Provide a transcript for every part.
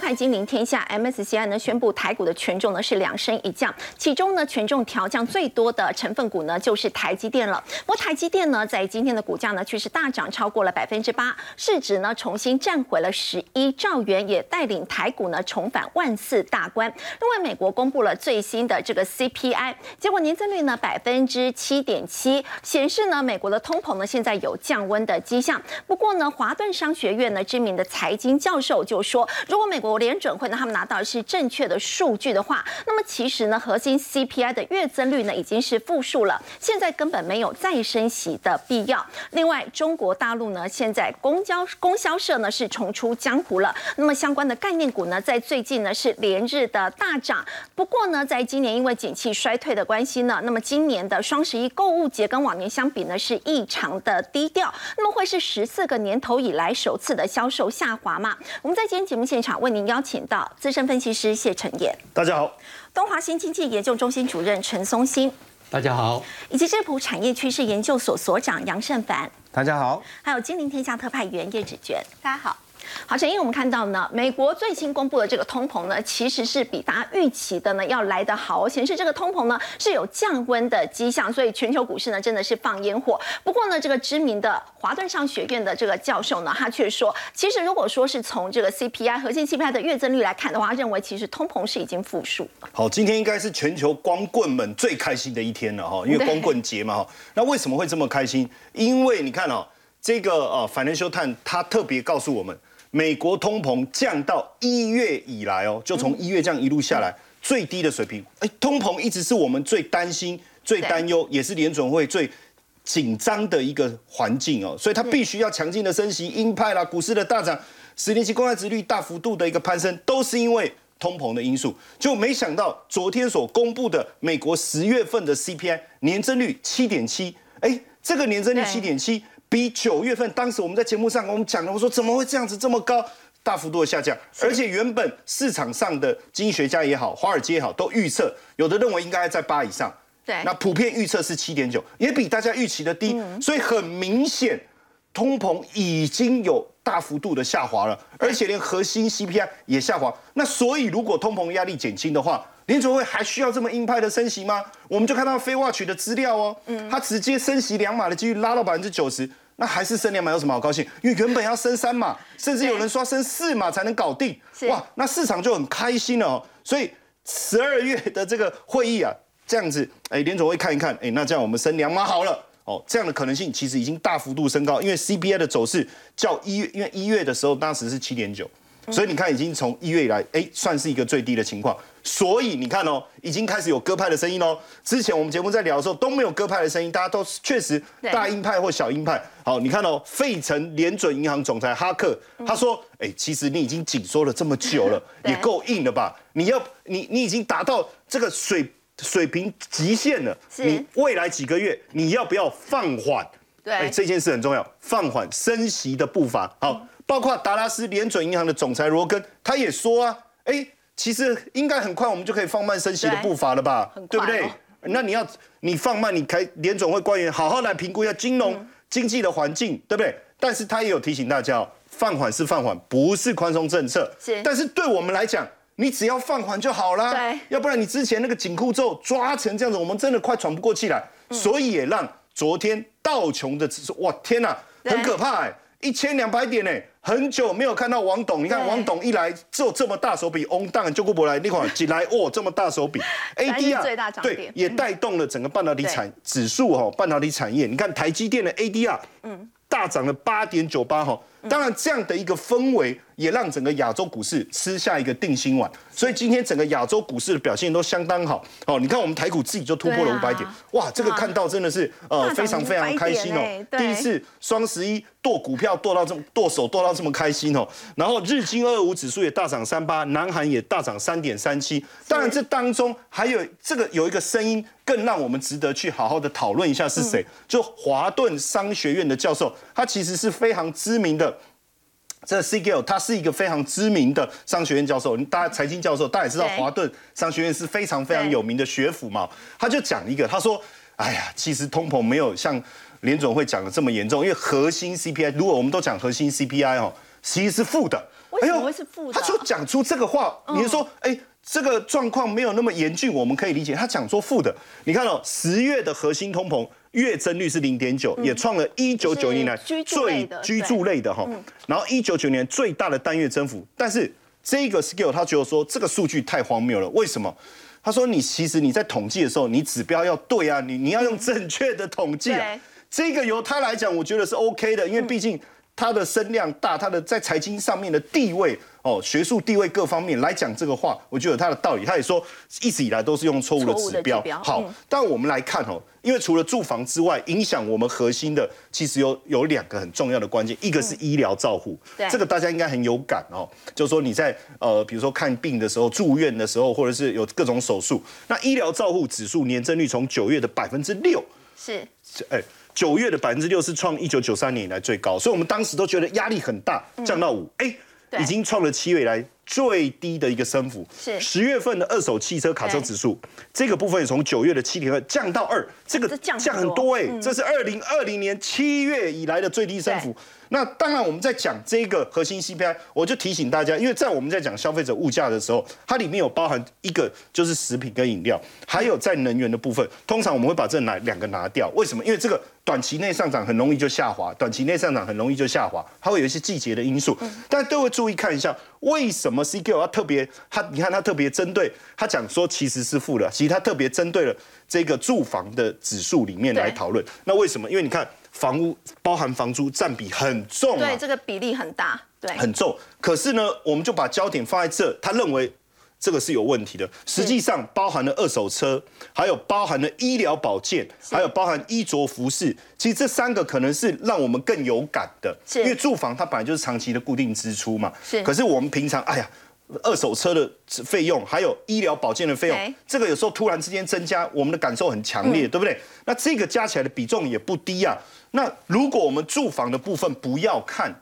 收看《金陵天下》，MSCI 呢宣布台股的权重呢是两升一降，其中呢权重调降最多的成分股呢就是台积电了。不过台积电呢在今天的股价呢却是大涨超过了百分之八，市值呢重新站回了十一兆元，也带领台股呢重返万四大关。另外，美国公布了最新的这个 CPI，结果年增率呢百分之七点七，显示呢美国的通膨呢现在有降温的迹象。不过呢，华顿商学院呢知名的财经教授就说，如果美国联准会呢他们拿到的是正确的数据的话，那么其实呢核心 CPI 的月增率呢已经是负数了，现在根本没有再升息的必要。另外，中国大陆呢现在公交供销社呢是重出江湖了，那么相关的概念股呢在最近呢是连日的大涨。不过呢，在今年因为景气衰退的关系呢，那么今年的双十一购物节跟往年相比呢是异常的低调，那么会是十四个年头以来首次的销售下滑吗？我们在今天节目现场为您邀请到资深分析师谢承彦，大家好；东华新经济研究中心主任陈松兴，大家好；以及智普产业趋势研究所所长杨胜凡，大家好；还有金陵天下特派员叶芷娟，大家好。好，陈英，我们看到呢，美国最新公布的这个通膨呢，其实是比大家预期的呢要来得好，显示这个通膨呢是有降温的迹象，所以全球股市呢真的是放烟火。不过呢，这个知名的华顿商学院的这个教授呢，他却说，其实如果说是从这个 CPI 核心 CPI 的月增率来看的话，认为其实通膨是已经负数。好，今天应该是全球光棍们最开心的一天了哈，因为光棍节嘛哈。那为什么会这么开心？因为你看哦，这个呃，Financial Times 他特别告诉我们。美国通膨降到一月以来哦，就从一月这样一路下来最低的水平。哎，通膨一直是我们最担心、最担忧，也是联准会最紧张的一个环境哦。所以它必须要强劲的升息，鹰派啦，股市的大涨，十年期公债殖率大幅度的一个攀升，都是因为通膨的因素。就没想到昨天所公布的美国十月份的 CPI 年增率七点七，哎，这个年增率七点七。比九月份，当时我们在节目上我们讲了，我说怎么会这样子这么高，大幅度的下降，而且原本市场上的经济学家也好，华尔街也好，都预测有的认为应该在八以上，对，那普遍预测是七点九，也比大家预期的低，所以很明显，通膨已经有大幅度的下滑了，而且连核心 CPI 也下滑，那所以如果通膨压力减轻的话。联储会还需要这么鹰派的升息吗？我们就看到非化取的资料哦，嗯，它直接升息两码的几率拉到百分之九十，那还是升两码有什么好高兴？因为原本要升三码，甚至有人说升四码才能搞定，哇，那市场就很开心了哦。所以十二月的这个会议啊，这样子，哎，联总会看一看，哎，那这样我们升两码好了，哦，这样的可能性其实已经大幅度升高，因为 CPI 的走势较一月，因为一月的时候当时是七点九。所以你看，已经从一月以来，哎，算是一个最低的情况。所以你看哦，已经开始有鸽派的声音哦。之前我们节目在聊的时候都没有鸽派的声音，大家都确实大鹰派或小鹰派。好，你看哦，费城联准银行总裁哈克他说，哎，其实你已经紧缩了这么久了，也够硬了吧？你要你你已经达到这个水水平极限了，你未来几个月你要不要放缓？对，哎，这件事很重要，放缓升息的步伐。好。包括达拉斯联准银行的总裁罗根，他也说啊，哎，其实应该很快我们就可以放慢升息的步伐了吧，对不对？那你要你放慢，你开联总会官员好好来评估一下金融经济的环境，对不对？但是他也有提醒大家，放缓是放缓，不是宽松政策。是，但是对我们来讲，你只要放缓就好了。对，要不然你之前那个紧箍咒抓成这样子，我们真的快喘不过气来。所以也让昨天道琼的指数，哇，天哪，很可怕哎。一千两百点呢，很久没有看到王董。你看王董一来做这么大手笔，翁当就过不来那款进来哦，这么大手笔，ADR 对也带动了整个半导体产指数哈，半导体产业。你看台积电的 ADR，嗯，大涨了八点九八哈。当然这样的一个氛围。也让整个亚洲股市吃下一个定心丸，所以今天整个亚洲股市的表现都相当好。哦，你看我们台股自己就突破了五百点，哇，这个看到真的是呃非常非常开心哦。第一次双十一剁股票剁到这么剁手剁到这么开心哦。然后日经二五指数也大涨三八，南韩也大涨三点三七。当然这当中还有这个有一个声音更让我们值得去好好的讨论一下是谁？就华顿商学院的教授，他其实是非常知名的。这 C G L 他是一个非常知名的商学院教授，大家财经教授，大家也知道华顿商学院是非常非常有名的学府嘛。他就讲一个，他说：“哎呀，其实通膨没有像联总会讲的这么严重，因为核心 C P I，如果我们都讲核心 C P I 哦，其实是负的。为什么会是负的？他就讲出这个话，你是说，哎，这个状况没有那么严峻，我们可以理解。他讲说负的，你看哦，十月的核心通膨月增率是零点九，也创了一九九年来最居住类的哈。然后一九九年最大的单月增幅，但是这个 skill 他觉得说这个数据太荒谬了，为什么？他说你其实你在统计的时候，你指标要对啊，你你要用正确的统计啊。这个由他来讲，我觉得是 OK 的，因为毕竟他的声量大，他的在财经上面的地位哦，学术地位各方面来讲这个话，我觉得有他的道理。他也说一直以来都是用错误的指标。好，但我们来看哦，因为除了住房之外，影响我们核心的其实有有两个很重要的关键，一个是医疗照护，这个大家应该很有感哦，就是说你在呃，比如说看病的时候、住院的时候，或者是有各种手术，那医疗照护指数年增率从九月的百分之六是，哎。九月的百分之六是创一九九三年以来最高，所以我们当时都觉得压力很大，降到五，哎，已经创了七位来最低的一个升幅。是十月份的二手汽车卡车指数，这个部分也从九月的七点二降到二，这个降很多哎，这是二零二零年七月以来的最低升幅。那当然，我们在讲这个核心 CPI，我就提醒大家，因为在我们在讲消费者物价的时候，它里面有包含一个就是食品跟饮料，还有在能源的部分。通常我们会把这拿两个拿掉，为什么？因为这个短期内上涨很容易就下滑，短期内上涨很容易就下滑，它会有一些季节的因素。但各位注意看一下，为什么 CQ 要特别？他你看他特别针对，他讲说其实是负的，其实他特别针对了这个住房的指数里面来讨论。那为什么？因为你看。房屋包含房租占比很重，对这个比例很大，对很重。可是呢，我们就把焦点放在这，他认为这个是有问题的。实际上包含了二手车，还有包含了医疗保健，还有包含衣着服饰。其实这三个可能是让我们更有感的，因为住房它本来就是长期的固定支出嘛。是。可是我们平常，哎呀。二手车的费用，还有医疗保健的费用，这个有时候突然之间增加，我们的感受很强烈，对不对？那这个加起来的比重也不低啊。那如果我们住房的部分不要看，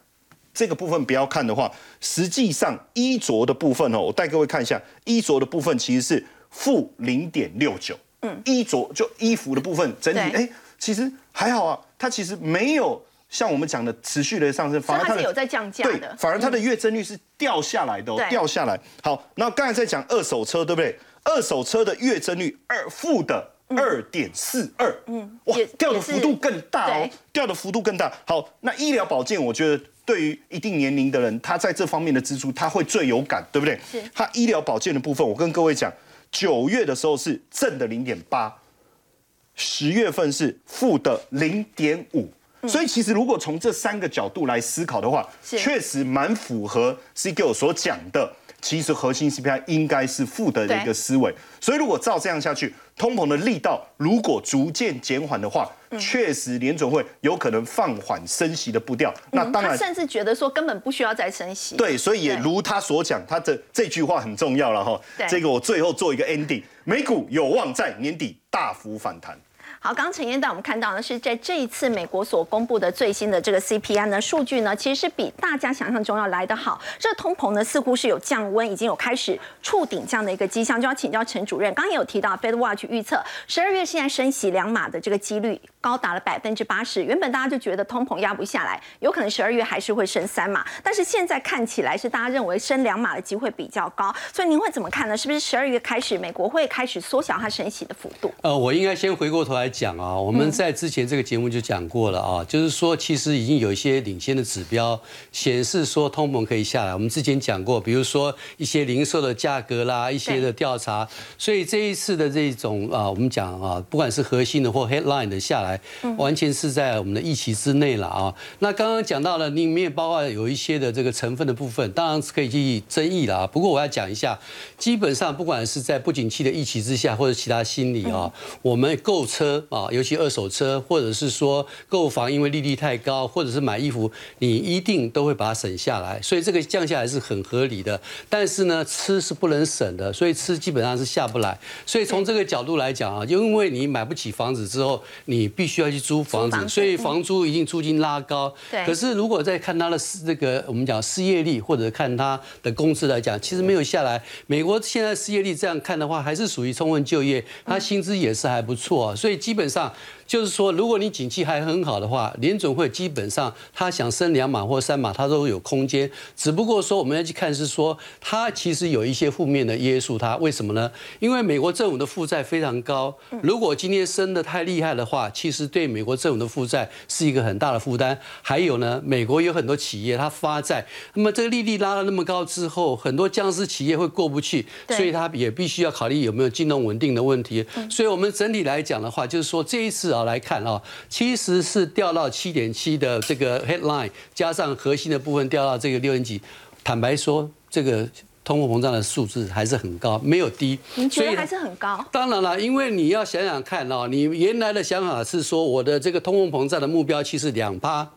这个部分不要看的话，实际上衣着的部分哦，我带各位看一下，衣着的部分其实是负零点六九。嗯，衣着就衣服的部分整体，哎，其实还好啊，它其实没有。像我们讲的持续的上升，反而它是有在降价的，反而它的月增率是掉下来的，掉下来。好，那刚才在讲二手车，对不对？二手车的月增率二负的二点四二，嗯，哇，掉的幅度更大哦，掉的幅度更大。好，那医疗保健，我觉得对于一定年龄的人，他在这方面的支出，他会最有感，对不对？是。他医疗保健的部分，我跟各位讲，九月的时候是正的零点八，十月份是负的零点五。所以其实如果从这三个角度来思考的话，确实蛮符合 C G O 所讲的。其实核心 CPI 应该是负的一个思维。所以如果照这样下去，通膨的力道如果逐渐减缓的话，确实联准会有可能放缓升息的步调。那当然，甚至觉得说根本不需要再升息。对，所以也如他所讲，他的这句话很重要了哈。这个我最后做一个 ending，美股有望在年底大幅反弹。好，刚陈燕带我们看到呢，是在这一次美国所公布的最新的这个 CPI 呢数据呢，其实是比大家想象中要来得好。这通膨呢似乎是有降温，已经有开始触顶这样的一个迹象。就要请教陈主任，刚刚有提到 Fed Watch 预测十二月现在升息两码的这个几率高达了百分之八十。原本大家就觉得通膨压不下来，有可能十二月还是会升三码，但是现在看起来是大家认为升两码的机会比较高。所以您会怎么看呢？是不是十二月开始美国会开始缩小它升息的幅度？呃，我应该先回过头来讲啊，我们。在之前这个节目就讲过了啊，就是说其实已经有一些领先的指标显示说通膨可以下来。我们之前讲过，比如说一些零售的价格啦，一些的调查。所以这一次的这种啊，我们讲啊，不管是核心的或 headline 的下来，完全是在我们的预期之内了啊。那刚刚讲到了里面包括有一些的这个成分的部分，当然是可以去争议了啊。不过我要讲一下，基本上不管是在不景气的预期之下，或者其他心理啊，我们购车啊，尤其二手。车，或者是说购房，因为利率太高，或者是买衣服，你一定都会把它省下来，所以这个降下来是很合理的。但是呢，吃是不能省的，所以吃基本上是下不来。所以从这个角度来讲啊，因为你买不起房子之后，你必须要去租房子，所以房租一定租金拉高。对。可是如果再看它的这个我们讲失业率，或者看它的工资来讲，其实没有下来。美国现在失业率这样看的话，还是属于充分就业，它薪资也是还不错，所以。基本上就是说，如果你景气还很好的话，联准会基本上他想升两码或三码，他都有空间。只不过说我们要去看是说，它其实有一些负面的约束它，为什么呢？因为美国政府的负债非常高，如果今天升的太厉害的话，其实对美国政府的负债是一个很大的负担。还有呢，美国有很多企业它发债，那么这个利率拉到那么高之后，很多僵尸企业会过不去，所以它也必须要考虑有没有金融稳定的问题。所以我们整体来讲的话，就是说这一次啊来看啊，其实是掉到七点七的这个 headline，加上核心的部分掉到这个六点几。坦白说，这个通货膨胀的数字还是很高，没有低。你觉得还是很高？当然了，因为你要想想看哦，你原来的想法是说我的这个通货膨胀的目标期是两趴。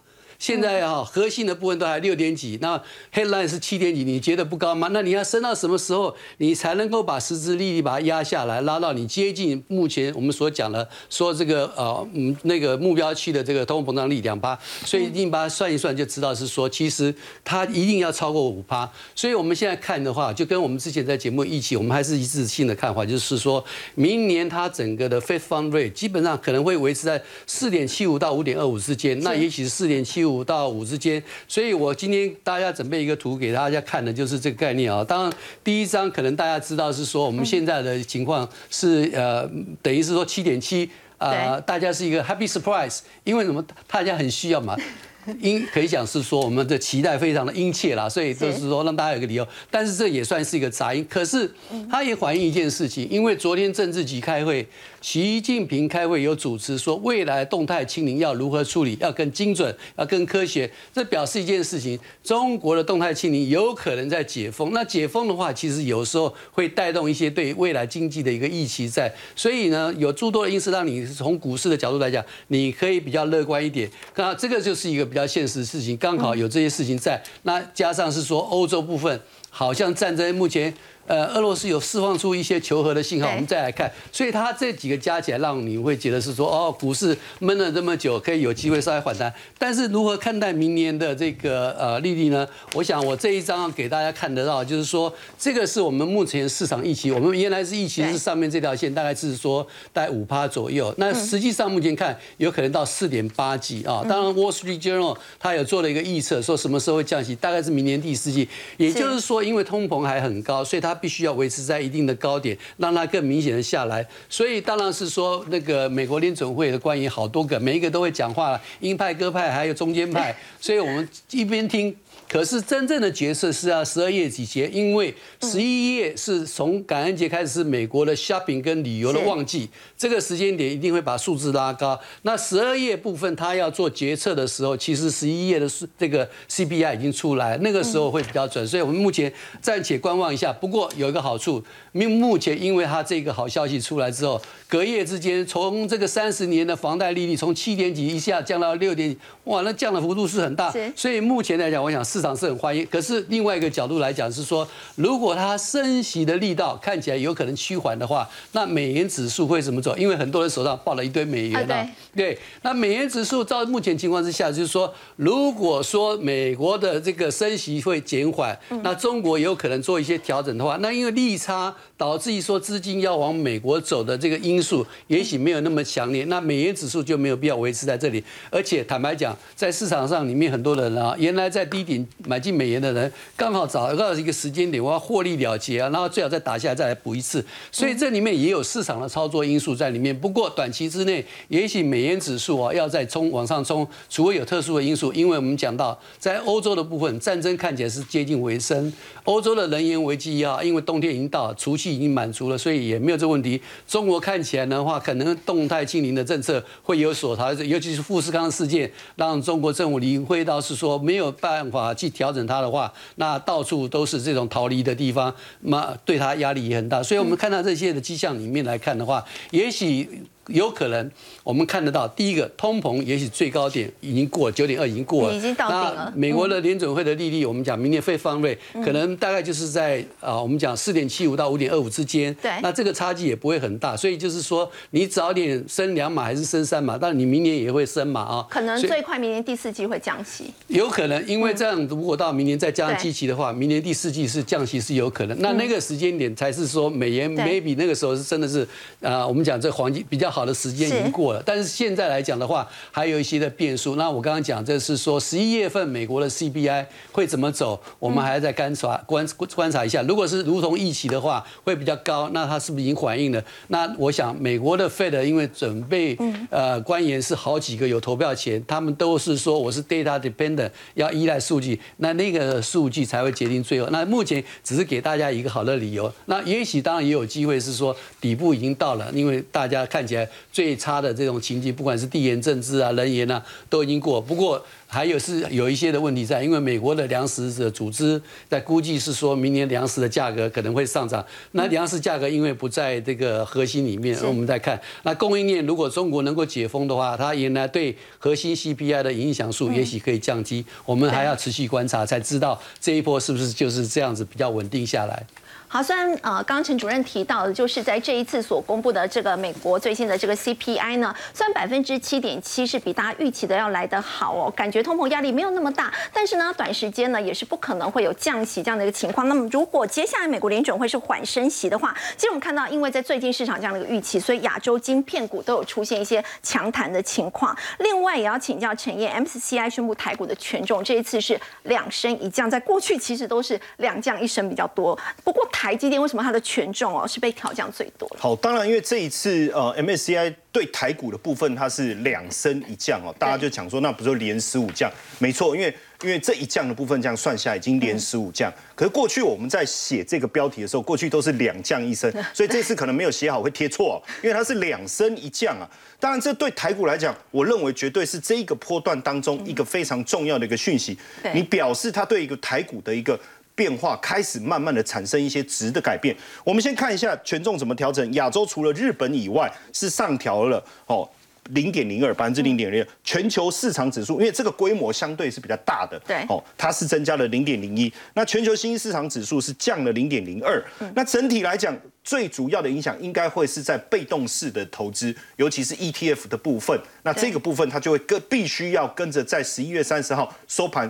现在啊，核心的部分都还六点几，那 headline 是七点几，你觉得不高吗？那你要升到什么时候，你才能够把实质利率把它压下来，拉到你接近目前我们所讲的说这个呃嗯那个目标区的这个通货膨胀率两趴，所以你把它算一算就知道是说，其实它一定要超过五趴。所以我们现在看的话，就跟我们之前在节目一起，我们还是一致性的看法，就是说明年它整个的 Fed Fund Rate 基本上可能会维持在四点七五到五点二五之间，那也许是四点七五。五到五之间，所以我今天大家准备一个图给大家看的，就是这个概念啊。当然，第一张可能大家知道是说我们现在的情况是呃，等于是说七点七啊，大家是一个 happy surprise，因为什么？大家很需要嘛。因可以讲是说我们的期待非常的殷切啦，所以就是说让大家有个理由。但是这也算是一个杂音，可是它也反映一件事情，因为昨天政治局开会。习近平开会有主持说，未来动态清零要如何处理，要更精准，要更科学。这表示一件事情：中国的动态清零有可能在解封。那解封的话，其实有时候会带动一些对未来经济的一个预期在。所以呢，有诸多的因素让你从股市的角度来讲，你可以比较乐观一点。那这个就是一个比较现实的事情，刚好有这些事情在。那加上是说欧洲部分，好像战争目前。呃，俄罗斯有释放出一些求和的信号，我们再来看，所以它这几个加起来，让你会觉得是说，哦，股市闷了这么久，可以有机会稍微反弹。但是如何看待明年的这个呃利率呢？我想我这一张给大家看得到，就是说这个是我们目前市场预期，我们原来是预期是上面这条线大概是说在五趴左右，那实际上目前看有可能到四点八几啊。当然，Wall Street Journal 它有做了一个预测，说什么时候会降息，大概是明年第四季。也就是说，因为通膨还很高，所以它必须要维持在一定的高点，让它更明显的下来。所以当然是说，那个美国联准会的官员好多个，每一个都会讲话，鹰派、鸽派，还有中间派。所以我们一边听。可是真正的角色是要十二月几节，因为十一月是从感恩节开始是美国的 shopping 跟旅游的旺季，这个时间点一定会把数字拉高。那十二月部分他要做决策的时候，其实十一月的这个 CPI 已经出来，那个时候会比较准。所以我们目前暂且观望一下。不过有一个好处，目目前因为它这个好消息出来之后，隔夜之间从这个三十年的房贷利率从七点几一下降到六点，哇，那降的幅度是很大。所以目前来讲，我想是。市场是很欢迎，可是另外一个角度来讲是说，如果它升息的力道看起来有可能趋缓的话，那美元指数会怎么走？因为很多人手上抱了一堆美元啊。对，那美元指数照目前情况之下，就是说，如果说美国的这个升息会减缓，那中国有可能做一些调整的话，那因为利差导致于说资金要往美国走的这个因素，也许没有那么强烈，那美元指数就没有必要维持在这里。而且坦白讲，在市场上里面很多人啊，原来在低点。买进美元的人刚好找到一个时间点，我要获利了结啊，然后最好再打下来再来补一次，所以这里面也有市场的操作因素在里面。不过短期之内，也许美元指数啊要再冲往上冲，除非有特殊的因素。因为我们讲到在欧洲的部分，战争看起来是接近尾声，欧洲的能源危机啊，因为冬天已经到，除夕已经满足了，所以也没有这问题。中国看起来的话，可能动态清零的政策会有所调整，尤其是富士康事件，让中国政府领会到是说没有办法去。调整它的话，那到处都是这种逃离的地方，那对它压力也很大。所以我们看到这些的迹象里面来看的话，也许。有可能我们看得到，第一个通膨也许最高点已经过九点二，已经过了。已经到顶了。美国的联准会的利率，我们讲明年会放瑞，可能大概就是在啊，我们讲四点七五到五点二五之间。对。那这个差距也不会很大，所以就是说，你早点升两码还是升三码，但你明年也会升嘛啊。可能最快明年第四季会降息。有可能，因为这样如果到明年再加上基期的话，明年第四季是降息是有可能。那那个时间点才是说美元 maybe 那个时候是真的是啊，我们讲这黄金比较。好的时间已经过了。但是现在来讲的话，还有一些的变数。那我刚刚讲，这是说十一月份美国的 CPI 会怎么走，我们还要再观察观观察一下。如果是如同预期的话，会比较高，那它是不是已经反映了？那我想美国的 Fed 因为准备呃官员是好几个有投票权，他们都是说我是 data dependent，要依赖数据，那那个数据才会决定最后。那目前只是给大家一个好的理由。那也许当然也有机会是说底部已经到了，因为大家看起来最差的这种情境，不管是地缘政治啊、人员啊，都已经过。不过还有是有一些的问题在，因为美国的粮食的组织在估计是说明年粮食的价格可能会上涨。那粮食价格因为不在这个核心里面，我们再看那供应链，如果中国能够解封的话，它原来对核心 CPI 的影响数也许可以降低。我们还要持续观察，才知道这一波是不是就是这样子比较稳定下来。好，虽然呃，刚刚陈主任提到的，就是在这一次所公布的这个美国最新的这个 CPI 呢，虽然百分之七点七是比大家预期的要来得好哦，感觉通膨压力没有那么大，但是呢，短时间呢也是不可能会有降息这样的一个情况。那么如果接下来美国联准会是缓升息的话，其实我们看到，因为在最近市场这样的一个预期，所以亚洲晶片股都有出现一些强弹的情况。另外也要请教陈燕，MSCI 宣布台股的权重这一次是两升一降，在过去其实都是两降一升比较多，不过。台积电为什么它的权重哦是被调降最多？好，当然因为这一次呃 MSCI 对台股的部分它是两升一降哦，大家就讲说那不就连十五降？没错，因为因为这一降的部分这样算下已经连十五降。可是过去我们在写这个标题的时候，过去都是两降一升，所以这次可能没有写好会贴错，因为它是两升一降啊。当然这对台股来讲，我认为绝对是这一个波段当中一个非常重要的一个讯息。你表示它对一个台股的一个。变化开始慢慢的产生一些值的改变。我们先看一下权重怎么调整。亚洲除了日本以外是上调了哦零点零二百分之零点零二。全球市场指数因为这个规模相对是比较大的，对哦，它是增加了零点零一。那全球新兴市场指数是降了零点零二。那整体来讲，最主要的影响应该会是在被动式的投资，尤其是 ETF 的部分。那这个部分它就会跟必须要跟着在十一月三十号收盘。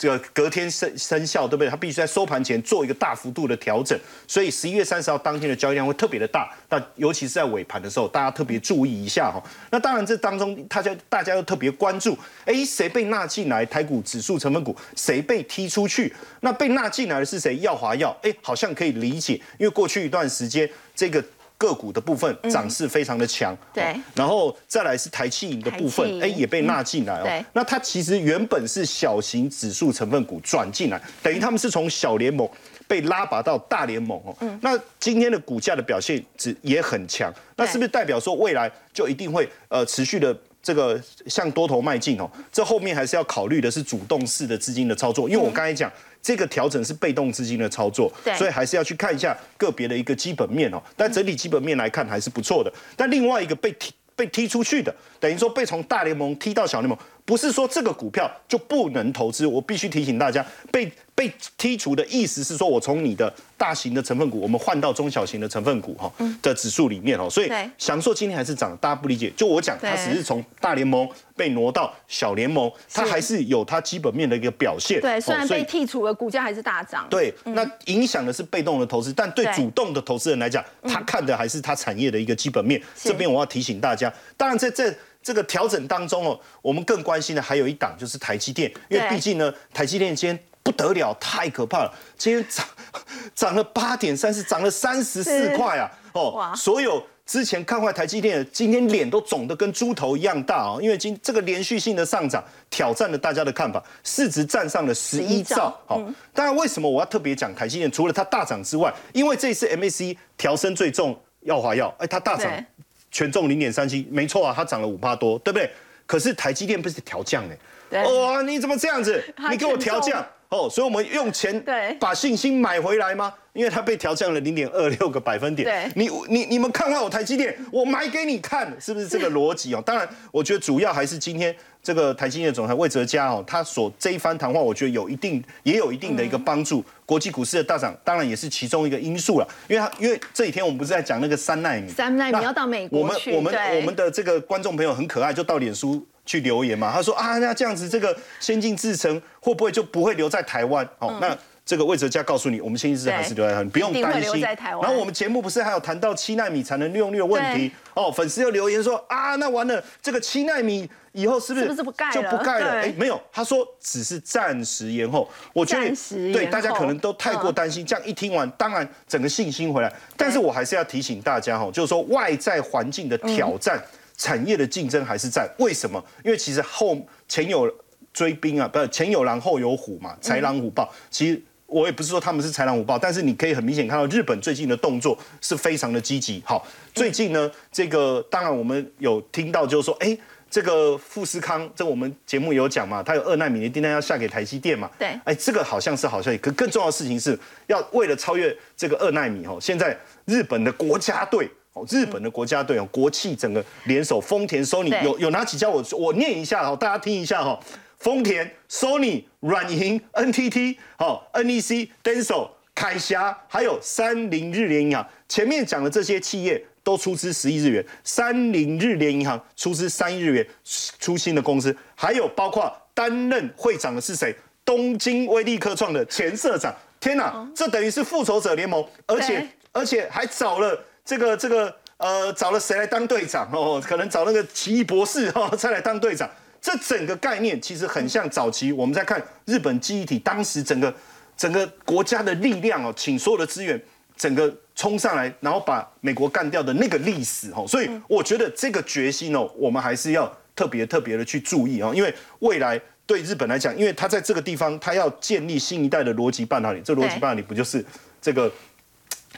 这个隔天生生效，对不对？它必须在收盘前做一个大幅度的调整，所以十一月三十号当天的交易量会特别的大。那尤其是在尾盘的时候，大家特别注意一下哈。那当然，这当中大家大家又特别关注，哎，谁被纳进来？台股指数成分股谁被踢出去？那被纳进来的是谁？耀华药，哎，好像可以理解，因为过去一段时间这个。个股的部分涨势非常的强，对，然后再来是台气银的部分，哎，也被纳进来哦。那它其实原本是小型指数成分股转进来，等于他们是从小联盟被拉拔到大联盟哦。那今天的股价的表现只也很强，那是不是代表说未来就一定会呃持续的？这个向多头迈进哦，这后面还是要考虑的是主动式的资金的操作，因为我刚才讲这个调整是被动资金的操作，所以还是要去看一下个别的一个基本面哦。但整体基本面来看还是不错的。但另外一个被踢被踢出去的，等于说被从大联盟踢到小联盟，不是说这个股票就不能投资。我必须提醒大家，被被剔除的意思是说我从你的。大型的成分股，我们换到中小型的成分股哈的指数里面哦，所以翔硕今天还是涨，大家不理解。就我讲，它只是从大联盟被挪到小联盟，它还是有它基本面的一个表现。对，虽然被剔除了，股价还是大涨。对，那影响的是被动的投资，但对主动的投资人来讲，他看的还是它产业的一个基本面。这边我要提醒大家，当然在这这个调整当中哦，我们更关心的还有一档就是台积电，因为毕竟呢，台积电今天。不得了，太可怕了！今天涨涨了八点三四，涨了三十四块啊！哦，所有之前看坏台积电的，今天脸都肿得跟猪头一样大啊！因为今这个连续性的上涨，挑战了大家的看法，市值站上了十一兆。好，当然为什么我要特别讲台积电？除了它大涨之外，因为这次 MAC 调升最重耀华耀，哎，它大涨，权重零点三七，没错啊，它涨了五帕多，对不对？可是台积电不是调降哎，哇，你怎么这样子？你给我调降？哦，所以我们用钱把信心买回来吗？因为它被调降了零点二六个百分点。对，你你你们看坏我台积电，我买给你看，是不是这个逻辑哦？当然，我觉得主要还是今天这个台积电总裁魏哲嘉哦，他所这一番谈话，我觉得有一定也有一定的一个帮助。国际股市的大涨，当然也是其中一个因素了。因为他因为这几天我们不是在讲那个三奈米，三奈米要到美国去，我们我们我们的这个观众朋友很可爱，就到脸书。去留言嘛？他说啊，那这样子这个先进制程会不会就不会留在台湾？哦，那这个魏哲家告诉你，我们先进制还是留在台湾，不用担心。然后我们节目不是还有谈到七纳米产能利用率的问题？哦，粉丝又留言说啊，那完了，这个七纳米以后是不是就不盖了？哎，没有，他说只是暂时延后。我觉得对大家可能都太过担心。这样一听完，当然整个信心回来。但是我还是要提醒大家哈，就是说外在环境的挑战，产业的竞争还是在。为什么？因为其实后前有追兵啊，不是前有狼后有虎嘛，豺狼虎豹。其实我也不是说他们是豺狼虎豹，但是你可以很明显看到日本最近的动作是非常的积极。好，最近呢，这个当然我们有听到就是说，哎。这个富士康，这我们节目有讲嘛，它有二纳米的订单要下给台积电嘛。对。哎，这个好像是好消息，可更重要的事情是要为了超越这个二纳米哦，现在日本的国家队哦，日本的国家队哦，国企整个联手，丰田、Sony 有有哪几家？我我念一下哈，大家听一下哈，丰田、Sony、软银、NTT、好 NEC、Denso、凯霞，还有三菱日联银行，前面讲的这些企业。都出资十亿日元，三菱日联银行出资三亿日元出新的公司，还有包括担任会长的是谁？东京威力科创的前社长。天哪，这等于是复仇者联盟，而且而且还找了这个这个呃，找了谁来当队长哦？可能找那个奇异博士哈，再来当队长。这整个概念其实很像早期我们在看日本记忆体，当时整个整个国家的力量哦，请所有的资源。整个冲上来，然后把美国干掉的那个历史哦，所以我觉得这个决心哦，我们还是要特别特别的去注意啊，因为未来对日本来讲，因为它在这个地方，它要建立新一代的逻辑半导体，这逻辑半导体不就是这个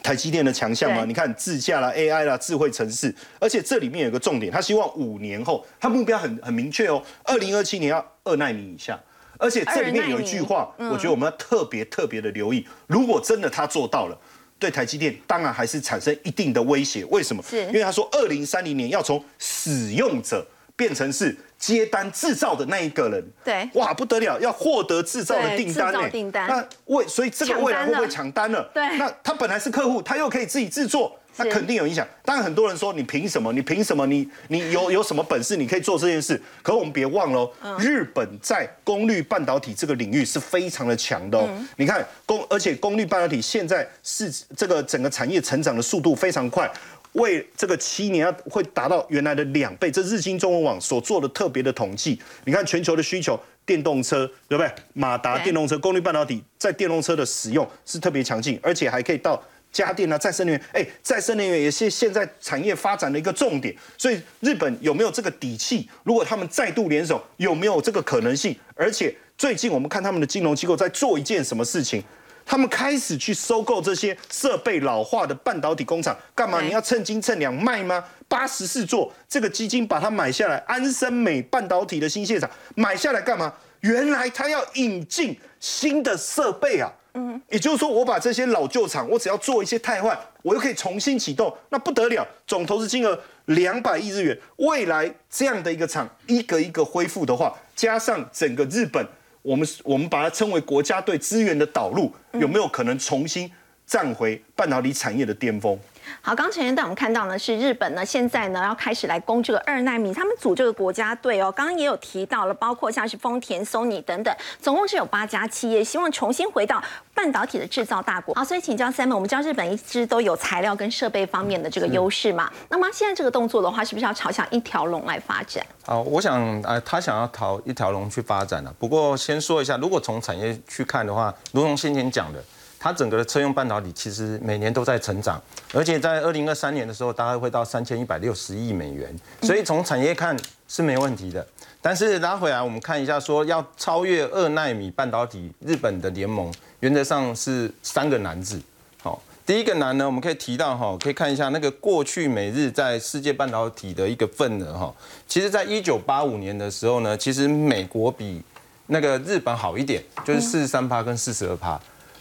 台积电的强项吗？你看自驾啦、AI 啦、智慧城市，而且这里面有个重点，他希望五年后，他目标很很明确哦，二零二七年要二纳米以下，而且这里面有一句话，我觉得我们要特别特别的留意，如果真的他做到了。对台积电当然还是产生一定的威胁，为什么？是因为他说二零三零年要从使用者变成是接单制造的那一个人。对，哇，不得了，要获得制造的订单呢。订单。那未，所以这个未来会不会抢单了？对。那他本来是客户，他又可以自己制作。那肯定有影响。当然，很多人说你凭什么？你凭什么？你你有有什么本事？你可以做这件事？可我们别忘了，日本在功率半导体这个领域是非常的强的哦。你看功，而且功率半导体现在是这个整个产业成长的速度非常快，为这个七年要会达到原来的两倍。这日经中文网所做的特别的统计，你看全球的需求，电动车对不对？马达电动车功率半导体在电动车的使用是特别强劲，而且还可以到。家电啊，再生能源，哎，再生能源也是现在产业发展的一个重点。所以日本有没有这个底气？如果他们再度联手，有没有这个可能性？而且最近我们看他们的金融机构在做一件什么？事情？他们开始去收购这些设备老化的半导体工厂，干嘛？你要趁斤趁两卖吗？八十四座这个基金把它买下来，安森美半导体的新现场买下来干嘛？原来他要引进新的设备啊！嗯，也就是说，我把这些老旧厂，我只要做一些汰换，我又可以重新启动，那不得了，总投资金额两百亿日元。未来这样的一个厂，一个一个恢复的话，加上整个日本，我们我们把它称为国家对资源的导入，有没有可能重新站回半导体产业的巅峰？好，刚才带我们看到呢，是日本呢，现在呢要开始来攻这个二纳米，他们组这个国家队哦。刚刚也有提到了，包括像是丰田、Sony 等等，总共是有八家企业，希望重新回到半导体的制造大国。好，所以请教 Simon，我们知道日本一直都有材料跟设备方面的这个优势嘛？那么现在这个动作的话，是不是要朝向一条龙来发展？好，我想呃，他想要朝一条龙去发展了。不过先说一下，如果从产业去看的话，如同先前讲的。它整个的车用半导体其实每年都在成长，而且在二零二三年的时候，大概会到三千一百六十亿美元。所以从产业看是没问题的。但是拉回来，我们看一下，说要超越二纳米半导体，日本的联盟原则上是三个难字。好，第一个难呢，我们可以提到哈，可以看一下那个过去每日在世界半导体的一个份额哈。其实，在一九八五年的时候呢，其实美国比那个日本好一点，就是四十三趴跟四十二趴。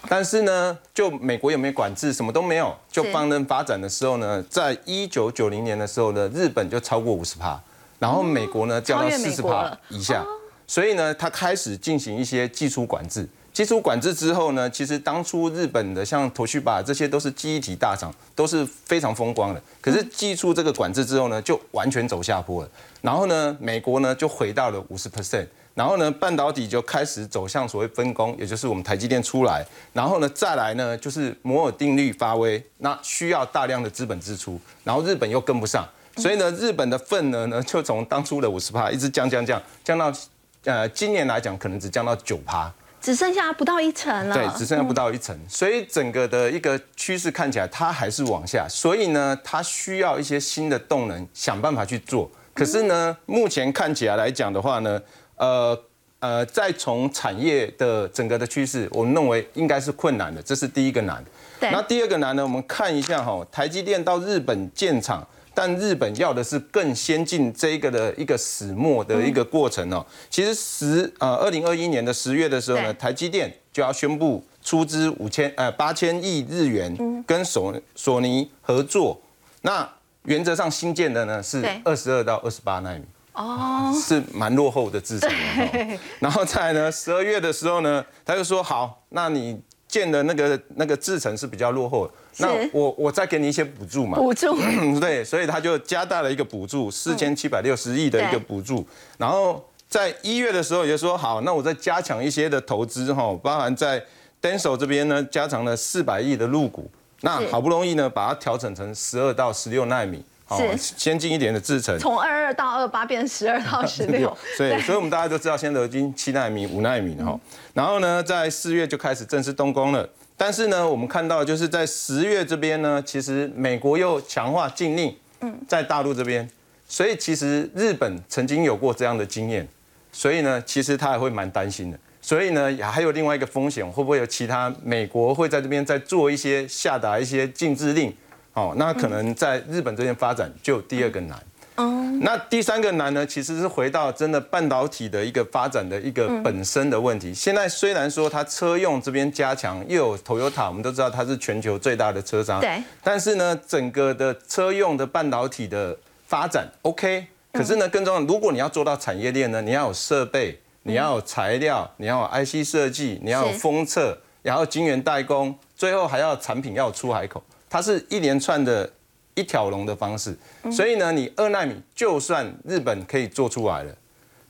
但是呢，就美国有没有管制，什么都没有，就放任发展的时候呢，在一九九零年的时候呢，日本就超过五十趴，然后美国呢降到四十趴以下，所以呢，它开始进行一些技术管制。技术管制之后呢，其实当初日本的像头绪把这些都是记忆体大厂，都是非常风光的。可是技术这个管制之后呢，就完全走下坡了。然后呢，美国呢就回到了五十 percent。然后呢，半导体就开始走向所谓分工，也就是我们台积电出来，然后呢，再来呢就是摩尔定律发威，那需要大量的资本支出，然后日本又跟不上，所以呢，日本的份额呢就从当初的五十趴一直降降降降到，呃，今年来讲可能只降到九趴。只剩下不到一层了。对，只剩下不到一层，所以整个的一个趋势看起来它还是往下，所以呢，它需要一些新的动能，想办法去做。可是呢，目前看起来来讲的话呢，呃呃，再从产业的整个的趋势，我们认为应该是困难的，这是第一个难。那第二个难呢，我们看一下哈，台积电到日本建厂。但日本要的是更先进这一个的一个始末的一个过程哦。其实十呃二零二一年的十月的时候呢，台积电就要宣布出资五千呃八千亿日元跟索索尼合作。那原则上新建的呢是二十二到二十八纳米哦，是蛮落后的制程。然后再来呢，十二月的时候呢，他就说好，那你建的那个那个制程是比较落后。那我我再给你一些补助嘛？补助 对，所以他就加大了一个补助，四千七百六十亿的一个补助。然后在一月的时候也说好，那我再加强一些的投资哈，包含在 Denso 这边呢，加长了四百亿的入股。那好不容易呢，把它调整成十二到十六纳米，是先进一点的制程。从二二到二八变成十二到十六。所以，所以我们大家都知道，现在已经七纳米、五纳米哈。然后呢，在四月就开始正式动工了。但是呢，我们看到就是在十月这边呢，其实美国又强化禁令，嗯，在大陆这边，所以其实日本曾经有过这样的经验，所以呢，其实他还会蛮担心的。所以呢，还有另外一个风险，会不会有其他美国会在这边再做一些下达一些禁制令？哦，那可能在日本这边发展就第二个难。哦，那第三个难呢，其实是回到真的半导体的一个发展的一个本身的问题。现在虽然说它车用这边加强，又有 Toyota，我们都知道它是全球最大的车商。对。但是呢，整个的车用的半导体的发展 OK，可是呢，更重要，如果你要做到产业链呢，你要有设备，你要有材料，你要有 IC 设计，你要有封测，然后晶圆代工，最后还要产品要出海口，它是一连串的。一条龙的方式，所以呢，你二纳米就算日本可以做出来了，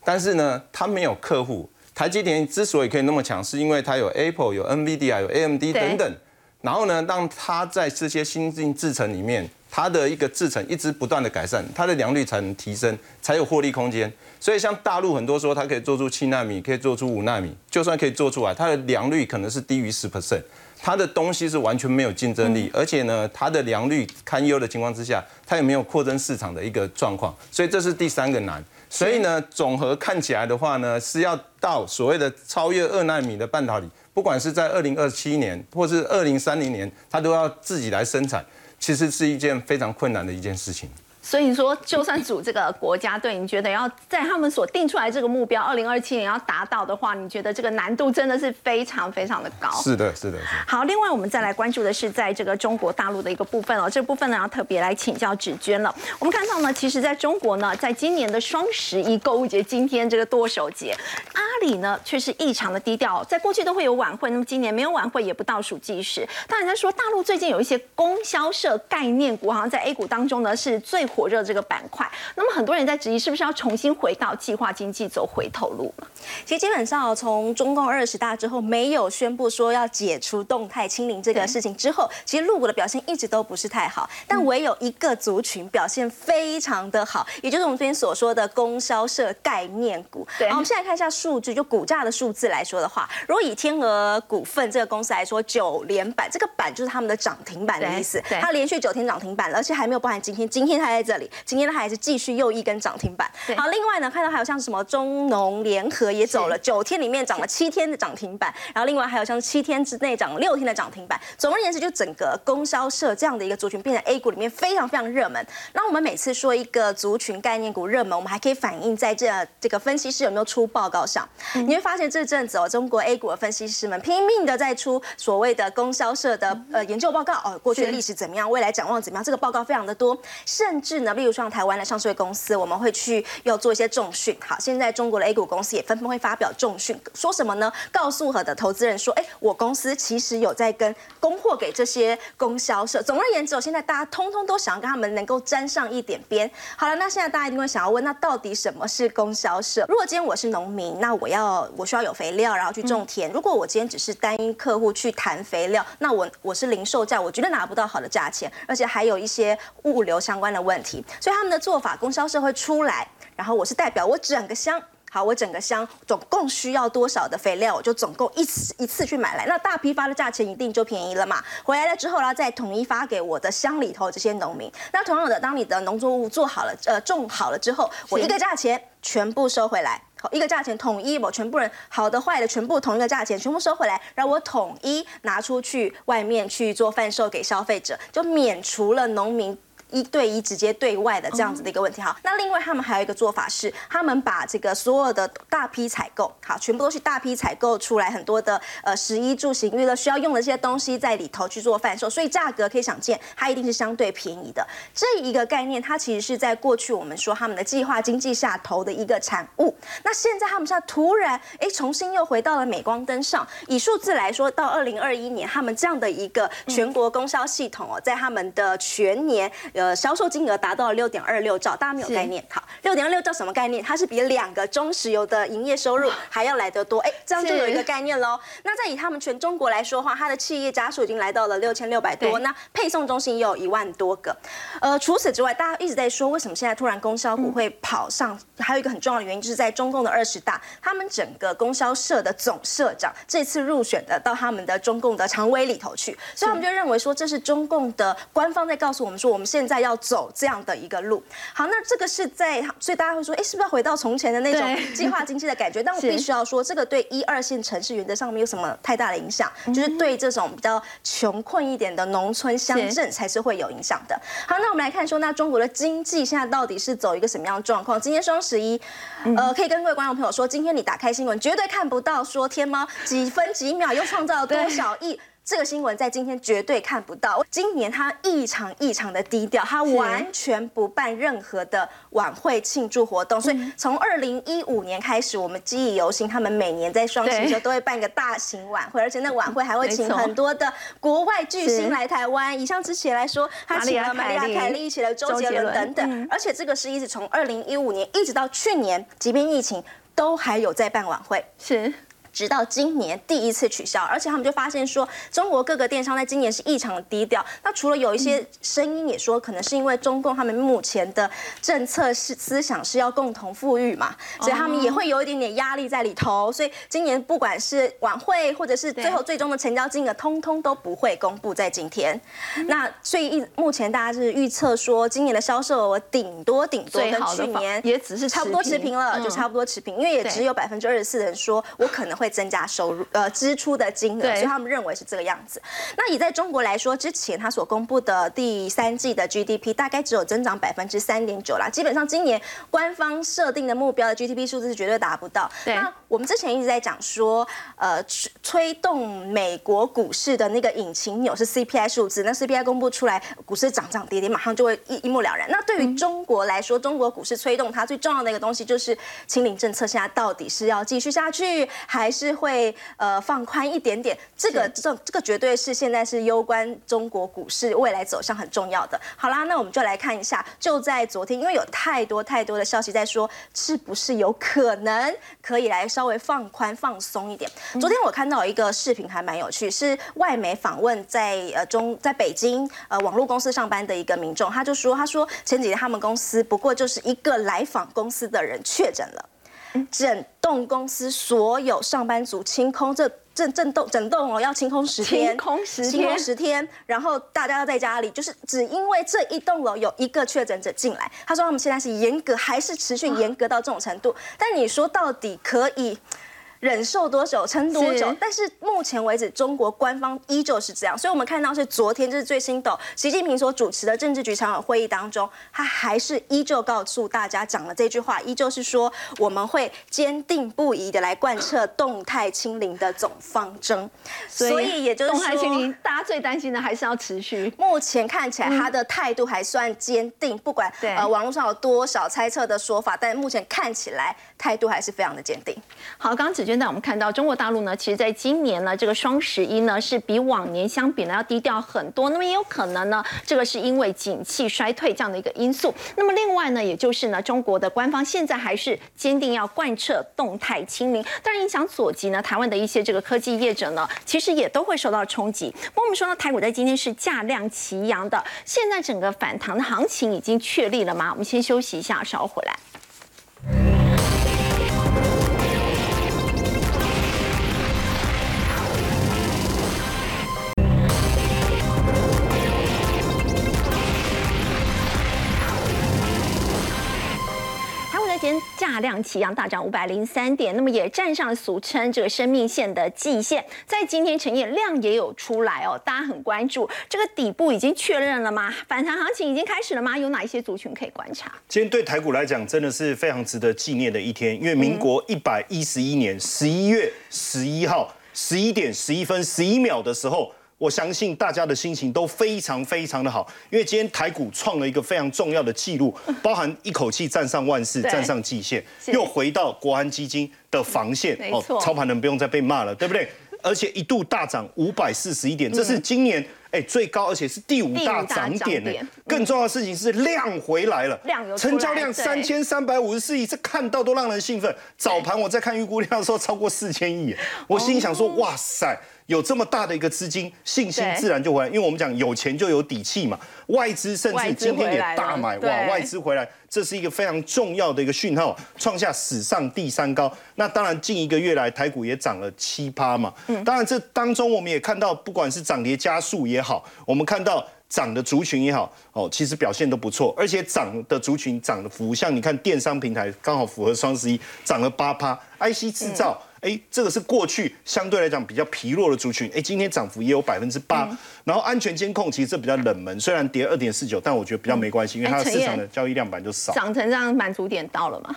但是呢，它没有客户。台积电之所以可以那么强，是因为它有 Apple、有 NVIDIA、有 AMD 等等，然后呢，让它在这些新进制程里面，它的一个制程一直不断的改善，它的良率才能提升，才有获利空间。所以像大陆很多说它可以做出七纳米，可以做出五纳米，就算可以做出来，它的良率可能是低于十 percent。它的东西是完全没有竞争力，而且呢，它的良率堪忧的情况之下，它也没有扩增市场的一个状况，所以这是第三个难。所以呢，总和看起来的话呢，是要到所谓的超越二纳米的半导体，不管是在二零二七年或是二零三零年，它都要自己来生产，其实是一件非常困难的一件事情。所以说，就算组这个国家队，你觉得要在他们所定出来这个目标，二零二七年要达到的话，你觉得这个难度真的是非常非常的高。是的，是的，是。好，另外我们再来关注的是在这个中国大陆的一个部分哦，这部分呢要特别来请教芷娟了。我们看到呢，其实在中国呢，在今年的双十一购物节，今天这个剁手节，阿里呢却是异常的低调，在过去都会有晚会，那么今年没有晚会，也不倒数计时。当然在说大陆最近有一些供销社概念股，好像在 A 股当中呢是最火热这个板。块，那么很多人在质疑，是不是要重新回到计划经济走回头路了？其实基本上从中共二十大之后，没有宣布说要解除动态清零这个事情之后，其实陆股的表现一直都不是太好。但唯有一个族群表现非常的好，也就是我们昨天所说的供销社概念股。对，我们现在看一下数据，就股价的数字来说的话，如果以天鹅股份这个公司来说，九连板，这个板就是他们的涨停板的意思。它连续九天涨停板，而且还没有包含今天，今天它在这里，今天它还是继续又一根涨停板。好，另外呢，看到还有像什么中农联合也走了九天里面涨了七天的涨停板，然后另外还有像七天之内涨六天的涨停板。总而言之，就整个供销社这样的一个族群变成 A 股里面非常非常热门。那我们每次说一个族群概念股热门，我们还可以反映在这这个分析师有没有出报告上。你会发现这阵子哦，中国 A 股的分析师们拼命的在出所谓的供销社的呃研究报告哦，过去的历史怎么样，未来展望怎么样，这个报告非常的多。甚至呢，例如像台湾的上市公司，我们会去要做一些重训。好，现在中国的 A 股公司也纷纷。们会发表重讯，说什么呢？告诉我的投资人说，哎，我公司其实有在跟供货给这些供销社。总而言之，现在大家通通都想要跟他们能够沾上一点边。好了，那现在大家一定会想要问，那到底什么是供销社？如果今天我是农民，那我要我需要有肥料，然后去种田。如果我今天只是单一客户去谈肥料，那我我是零售价，我绝对拿不到好的价钱，而且还有一些物流相关的问题。所以他们的做法，供销社会出来，然后我是代表我整个乡，好，我整个乡总共需要多少的肥料，我就总共一次一次去买来，那大批发的价钱一定就便宜了嘛。回来了之后，然后再统一发给我的乡里头这些农民。那同样的，当你的农作物做好了，呃，种好了之后，我一个价钱全部收回来。好一个价钱统一，我全部人好的坏的全部同一个价钱，全部收回来，让我统一拿出去外面去做贩售给消费者，就免除了农民。一对一直接对外的这样子的一个问题哈，那另外他们还有一个做法是，他们把这个所有的大批采购，好，全部都是大批采购出来很多的呃食衣住行娱乐需要用的这些东西在里头去做贩售，所以价格可以想见，它一定是相对便宜的。这一个概念，它其实是在过去我们说他们的计划经济下头的一个产物。那现在他们现在突然哎重新又回到了镁光灯上，以数字来说，到二零二一年，他们这样的一个全国供销系统哦，在他们的全年。呃，销售金额达到了六点二六兆，大家没有概念。好，六点二六兆什么概念？它是比两个中石油的营业收入还要来得多。哎，这样就有一个概念喽。那在以他们全中国来说的话，它的企业家数已经来到了六千六百多，那配送中心也有一万多个。呃，除此之外，大家一直在说，为什么现在突然供销股会跑上？还有一个很重要的原因，就是在中共的二十大，他们整个供销社的总社长这次入选的到他们的中共的常委里头去，所以他们就认为说，这是中共的官方在告诉我们说，我们现在。要走这样的一个路，好，那这个是在，所以大家会说，哎，是不是要回到从前的那种计划经济的感觉？但我必须要说，这个对一二线城市原则上没有什么太大的影响，就是对这种比较穷困一点的农村乡镇才是会有影响的。好，那我们来看说，那中国的经济现在到底是走一个什么样的状况？今天双十一，呃，可以跟各位观众朋友说，今天你打开新闻，绝对看不到说天猫几分几秒又创造了多少亿。这个新闻在今天绝对看不到。今年他异常异常的低调，他完全不办任何的晚会庆祝活动。所以从二零一五年开始，我们记忆犹新，他们每年在双十一都会办一个大型晚会，而且那晚会还会请很多的国外巨星来台湾。以上之前来说，他请了玛丽亚凯莉，起了周杰伦等等。而且这个是一直从二零一五年一直到去年，即便疫情都还有在办晚会。是。直到今年第一次取消，而且他们就发现说，中国各个电商在今年是异常的低调。那除了有一些声音也说，可能是因为中共他们目前的政策是思想是要共同富裕嘛，所以他们也会有一点点压力在里头。所以今年不管是晚会或者是最后最终的成交金额，通通都不会公布在今天。那所以一目前大家是预测说，今年的销售额顶多顶多跟去年也只是差不多持平了，就差不多持平，因为也只有百分之二十四的人说我可能会。会增加收入呃支出的金额，所以他们认为是这个样子。那以在中国来说，之前他所公布的第三季的 GDP 大概只有增长百分之三点九啦，基本上今年官方设定的目标的 GDP 数字是绝对达不到。那我们之前一直在讲说，呃，推动美国股市的那个引擎钮是 CPI 数字，那 CPI 公布出来，股市涨涨跌跌，马上就会一一目了然。那对于中国来说，中国股市推动它最重要的一个东西就是清零政策，现在到底是要继续下去还？是会呃放宽一点点，这个这这个绝对是现在是攸关中国股市未来走向很重要的。好啦，那我们就来看一下，就在昨天，因为有太多太多的消息在说，是不是有可能可以来稍微放宽放松一点？昨天我看到一个视频还蛮有趣，是外媒访问在呃中在北京呃网络公司上班的一个民众，他就说，他说前几天他们公司不过就是一个来访公司的人确诊了。整栋公司所有上班族清空，这整整栋整栋哦要清空十天，清空十天，清空十天，然后大家要在家里，就是只因为这一栋楼有一个确诊者进来。他说他们现在是严格，还是持续严格到这种程度？但你说到底可以？忍受多久撑多久。但是目前为止，中国官方依旧是这样。所以我们看到是昨天就是最新的习近平所主持的政治局常委会议当中，他还是依旧告诉大家讲了这句话，依旧是说我们会坚定不移的来贯彻动态清零的总方针。所以也就是动态清零，大家最担心的还是要持续。目前看起来他的态度还算坚定，不管呃网络上有多少猜测的说法，但目前看起来态度还是非常的坚定。好，刚刚子娟带我们看到中国大陆呢，其实在今年呢，这个双十一呢是比往年相比呢要低调很多。那么也有可能呢，这个是因为景气衰退这样的一个因素。那么另外呢，也就是呢，中国的官方现在还是坚定要贯彻动态清零，当然影响所及呢，台湾的一些这个科技业者呢，其实也都会受到冲击。不过我们说呢，台股在今天是价量齐扬的，现在整个反弹的行情已经确立了吗？我们先休息一下，稍后回来。价量齐扬，大涨五百零三点，那么也站上了俗称这个生命线的季线。在今天成业量也有出来哦，大家很关注这个底部已经确认了吗？反弹行情已经开始了吗？有哪一些族群可以观察？今天对台股来讲，真的是非常值得纪念的一天，因为民国一百一十一年十一月十一号十一点十一分十一秒的时候。我相信大家的心情都非常非常的好，因为今天台股创了一个非常重要的记录，包含一口气站上万事，站上季线，又回到国安基金的防线，哦，操盘人不用再被骂了，对不对？而且一度大涨五百四十一点，这是今年哎最高，而且是第五大涨点呢。更重要的事情是量回来了，成交量三千三百五十四亿，这看到都让人兴奋。早盘我在看预估量的时候，超过四千亿，我心里想说，哇塞！有这么大的一个资金，信心自然就回来，因为我们讲有钱就有底气嘛。外资甚至今天也大买，哇，外资回来，这是一个非常重要的一个讯号，创下史上第三高。那当然，近一个月来台股也涨了七趴嘛。当然，这当中我们也看到，不管是涨跌加速也好，我们看到涨的族群也好，哦，其实表现都不错，而且涨的族群涨的幅，像你看电商平台刚好符合双十一，涨了八趴，IC 制造。哎，这个是过去相对来讲比较疲弱的族群，哎，今天涨幅也有百分之八。然后安全监控其实这比较冷门，虽然跌二点四九，但我觉得比较没关系，因为它的市场的交易量本来就少。涨成这样，满足点到了吗？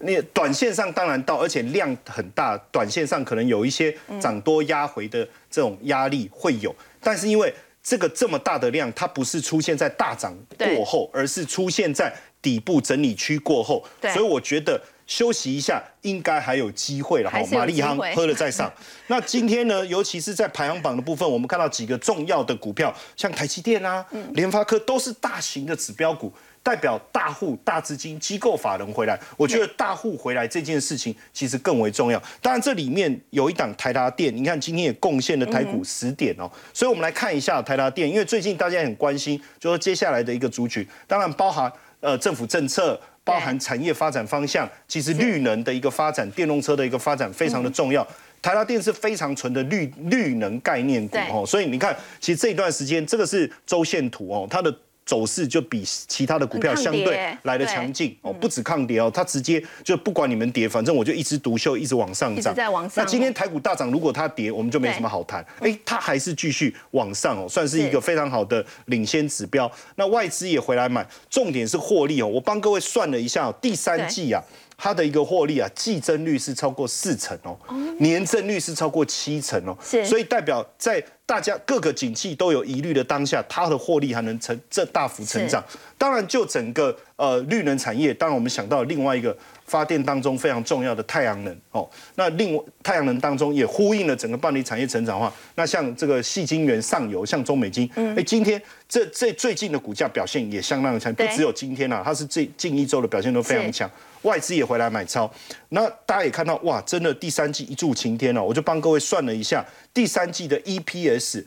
那短线上当然到，而且量很大，短线上可能有一些涨多压回的这种压力会有，但是因为这个这么大的量，它不是出现在大涨过后，而是出现在底部整理区过后，所以我觉得。休息一下，应该还有机会了哈。马丽夯喝了再上。那今天呢，尤其是在排行榜的部分，我们看到几个重要的股票，像台积电啊、联发科，都是大型的指标股，代表大户、大资金、机构法人回来。我觉得大户回来这件事情其实更为重要。当然，这里面有一档台达电，你看今天也贡献了台股十点哦。所以我们来看一下台达电，因为最近大家很关心，就说接下来的一个族群，当然包含呃政府政策。包含产业发展方向，其实绿能的一个发展，电动车的一个发展非常的重要。台达电是非常纯的绿绿能概念股哦，所以你看，其实这一段时间，这个是周线图哦，它的。走势就比其他的股票相对来的强劲哦，不止抗跌哦，它直接就不管你们跌，反正我就一枝独秀，一直往上涨。在往上。那今天台股大涨，如果它跌，我们就没什么好谈。哎，它还是继续往上哦，算是一个非常好的领先指标。那外资也回来买，重点是获利哦。我帮各位算了一下，第三季啊。它的一个获利啊，季增率是超过四成哦，年增率是超过七成哦，所以代表在大家各个景气都有疑虑的当下，它的获利还能成这大幅成长。当然，就整个呃绿能产业，当然我们想到另外一个发电当中非常重要的太阳能哦，那另外太阳能当中也呼应了整个半导体产业成长化。那像这个细晶圆上游，像中美金，哎，今天这这最近的股价表现也相当的强，不只有今天啊，它是最近一周的表现都非常强。外资也回来买超，那大家也看到哇，真的第三季一柱擎天了。我就帮各位算了一下，第三季的 EPS，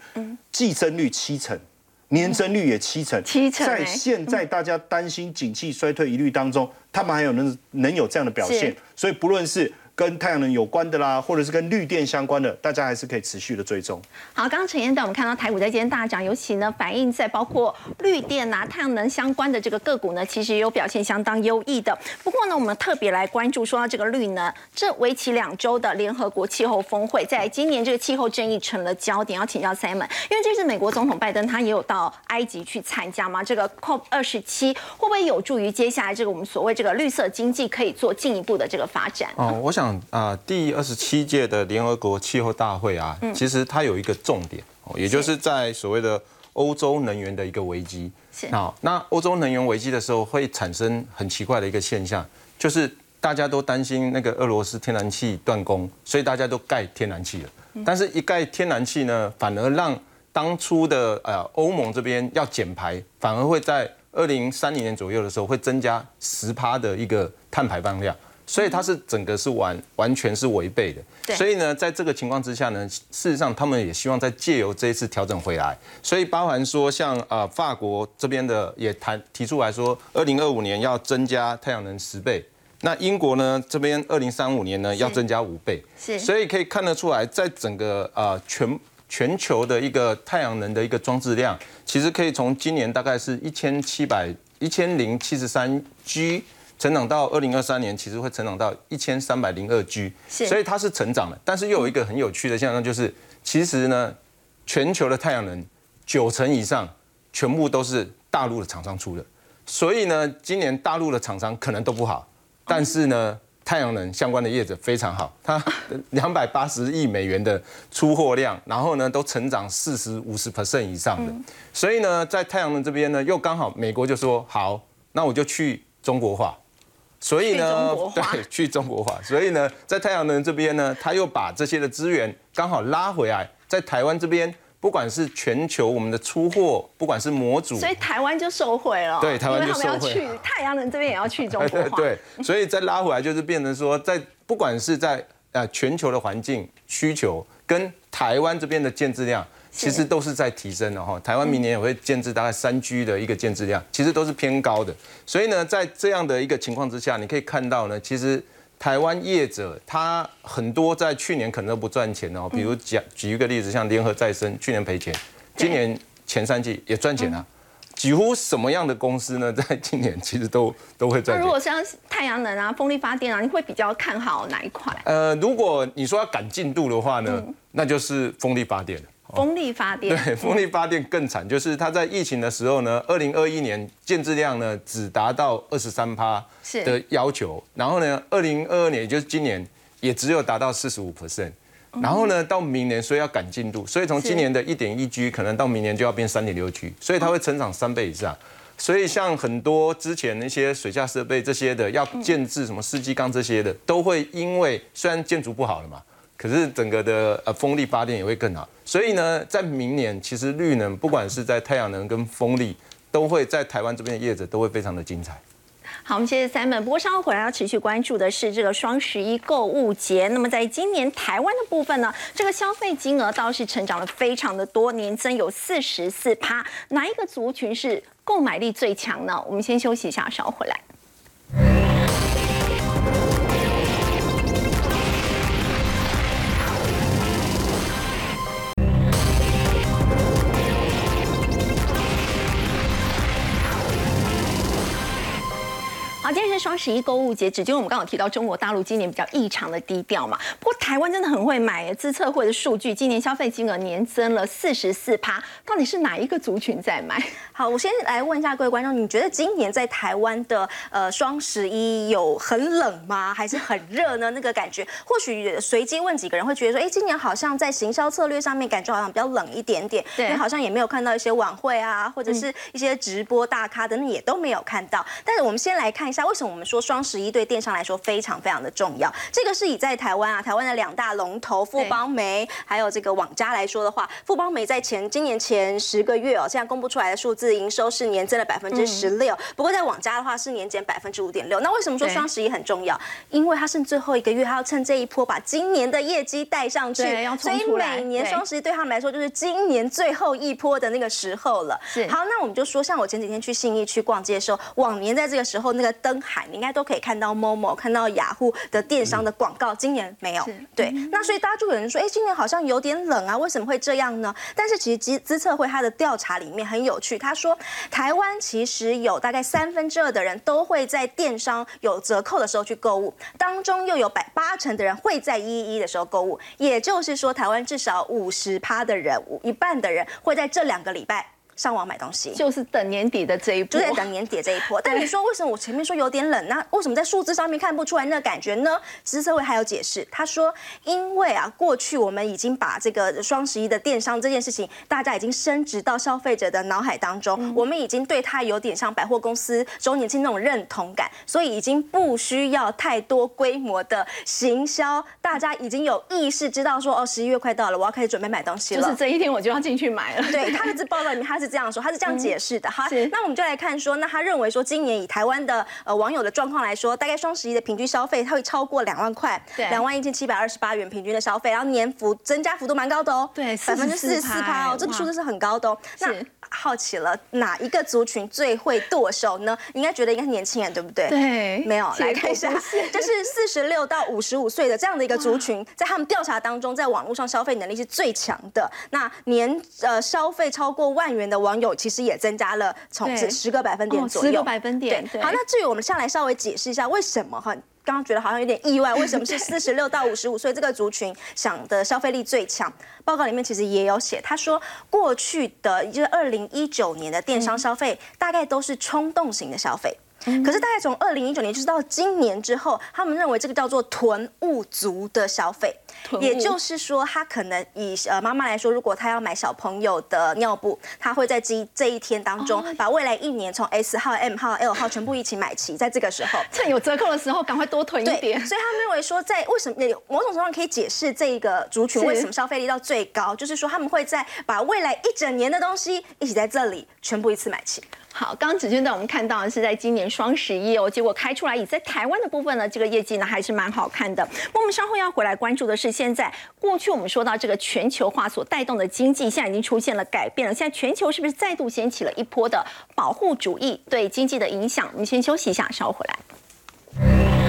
季增率七成，年增率也七成，七成。在现在大家担心景气衰退疑虑当中，他们还有能能有这样的表现，所以不论是跟太阳能有关的啦，或者是跟绿电相关的，大家还是可以持续的追踪。好，刚刚陈彦带我们看到台股在今天大涨，尤其呢反映在包括绿电啊、太阳能相关的这个个股呢，其实也有表现相当优异的。不过呢，我们特别来关注说到这个绿呢，这为期两周的联合国气候峰会，在今年这个气候争议成了焦点，要请教 Simon，因为这次美国总统拜登他也有到埃及去参加嘛，这个 COP 二十七会不会有助于接下来这个我们所谓这个绿色经济可以做进一步的这个发展？哦，我想啊，第二十七届的联合国气候大会啊，其实它有一个重点哦，也就是在所谓的欧洲能源的一个危机。是好，那欧洲能源危机的时候，会产生很奇怪的一个现象，就是大家都担心那个俄罗斯天然气断供，所以大家都盖天然气了。但是，一盖天然气呢，反而让当初的呃欧盟这边要减排，反而会在二零三零年左右的时候会增加十趴的一个碳排放量，所以它是整个是完完全是违背的。所以呢，在这个情况之下呢，事实上他们也希望在借由这一次调整回来，所以包含说像啊、呃法国这边的也谈提出来说，二零二五年要增加太阳能十倍。那英国呢这边二零三五年呢要增加五倍，是。所以可以看得出来，在整个呃全全球的一个太阳能的一个装置量，其实可以从今年大概是一千七百一千零七十三 G，成长到二零二三年，其实会成长到一千三百零二 G，所以它是成长的。但是又有一个很有趣的现象，就是其实呢，全球的太阳能九成以上全部都是大陆的厂商出的，所以呢，今年大陆的厂商可能都不好，但是呢。太阳能相关的业者非常好，它 两百八十亿美元的出货量，然后呢都成长四十五十 percent 以上的，所以呢在太阳能这边呢又刚好美国就说好，那我就去中国化，所以呢对去中国化，所以呢在太阳能这边呢，他又把这些的资源刚好拉回来，在台湾这边。不管是全球我们的出货，不管是模组，所以台湾就受惠了，对台湾就因为他们要去太阳能这边也要去中国化，对，所以再拉回来就是变成说，在不管是在呃全球的环境需求跟台湾这边的建制量，其实都是在提升的哈。台湾明年也会建制大概三 G 的一个建制量，其实都是偏高的。所以呢，在这样的一个情况之下，你可以看到呢，其实。台湾业者他很多在去年可能都不赚钱哦，比如讲举一个例子，像联合再生去年赔钱，今年前三季也赚钱啊。几乎什么样的公司呢，在今年其实都都会赚。那如果像太阳能啊、风力发电啊，你会比较看好哪一块？呃，如果你说要赶进度的话呢，那就是风力发电了。风力发电，对，风力发电更惨，就是它在疫情的时候呢，二零二一年建制量呢只达到二十三趴的要求，然后呢，二零二二年也就是今年也只有达到四十五 percent，然后呢，到明年所以要赶进度，所以从今年的一点一 G 可能到明年就要变三点六 G，所以它会成长三倍以上。所以像很多之前那些水下设备这些的要建制什么司机缸这些的，都会因为虽然建筑不好了嘛。可是整个的呃风力发电也会更好，所以呢，在明年其实绿能不管是在太阳能跟风力，都会在台湾这边的业者都会非常的精彩。好，我们谢谢 Simon。不过稍后回来要持续关注的是这个双十一购物节。那么在今年台湾的部分呢，这个消费金额倒是成长了非常的多，年增有四十四趴。哪一个族群是购买力最强呢？我们先休息一下，稍后回来。好，今天是双十一购物节，只因为我们刚好提到中国大陆今年比较异常的低调嘛。不过台湾真的很会买耶，自测会的数据，今年消费金额年增了四十四趴，到底是哪一个族群在买？好，我先来问一下各位观众，你觉得今年在台湾的呃双十一有很冷吗？还是很热呢？那个感觉，或许随机问几个人会觉得说，哎，今年好像在行销策略上面感觉好像比较冷一点点，对因为好像也没有看到一些晚会啊，或者是一些直播大咖等等也都没有看到。但是我们先来看一下，为什么我们说双十一对电商来说非常非常的重要？这个是以在台湾啊，台湾的两大龙头富邦媒还有这个网家来说的话，富邦媒在前今年前十个月哦，现在公布出来的数字，营收是年增了百分之十六，不过在网家的话是年减百分之五点六。那为什么说双十一很重要？因为它剩最后一个月，它要趁这一波把今年的业绩带上去，所以每年双十一对他们来说就是今年最后一波的那个时候了。是好，那我们就说，像我前几天去信义区逛街的时候，往年在这个时候，那个灯海，你应该都可以看到 Momo、看到雅虎的电商的广告。今年没有，对。那所以大家就有人说，哎，今年好像有点冷啊，为什么会这样呢？但是其实资资策会它的调查里面很有趣，他说台湾其实有大概三分之二的人都会在电商有折扣的时候去购物，当中又有百八成的人会在一一的时候购物，也就是说台湾至少五十趴的人，一半的人会在这两个礼拜。上网买东西，就是等年底的这一波，就在等年底这一波。但你说为什么我前面说有点冷，那为什么在数字上面看不出来那个感觉呢？其实社会还有解释，他说，因为啊，过去我们已经把这个双十一的电商这件事情，大家已经升值到消费者的脑海当中，我们已经对它有点像百货公司周年庆那种认同感，所以已经不需要太多规模的行销，大家已经有意识知道说，哦，十一月快到了，我要开始准备买东西了，就是这一天我就要进去买了。对，他一直报道里面他是。这样说，他是这样解释的哈。那我们就来看说，那他认为说，今年以台湾的呃网友的状况来说，大概双十一的平均消费，它会超过两万块，两万一千七百二十八元平均的消费，然后年幅增加幅度蛮高的哦，对，百分之四十四趴哦，这个数字是很高的哦。那好奇了，哪一个族群最会剁手呢？应该觉得应该是年轻人，对不对？对，没有来看一下，就是四十六到五十五岁的这样的一个族群，在他们调查当中，在网络上消费能力是最强的。那年呃消费超过万元的。网友其实也增加了从十个百分点左右，十个百分点。好，那至于我们下来稍微解释一下为什么哈，刚刚觉得好像有点意外，为什么是四十六到五十五岁这个族群想的消费力最强？报告里面其实也有写，他说过去的就是二零一九年的电商消费大概都是冲动型的消费。可是大概从二零一九年就是到今年之后，他们认为这个叫做囤物族的消费，也就是说，他可能以呃妈妈来说，如果他要买小朋友的尿布，他会在这这一天当中，把未来一年从 S 号、M 号、L 号全部一起买齐，在这个时候。趁有折扣的时候，赶快多囤一点。所以他们认为说，在为什么某种程度上可以解释这一个族群为什么消费力到最高，就是说他们会在把未来一整年的东西一起在这里全部一次买齐。好，刚刚子君带我们看到是在今年双十一哦，结果开出来以在台湾的部分呢，这个业绩呢还是蛮好看的。那我们稍后要回来关注的是，现在过去我们说到这个全球化所带动的经济，现在已经出现了改变了。现在全球是不是再度掀起了一波的保护主义对经济的影响？我们先休息一下，稍后回来。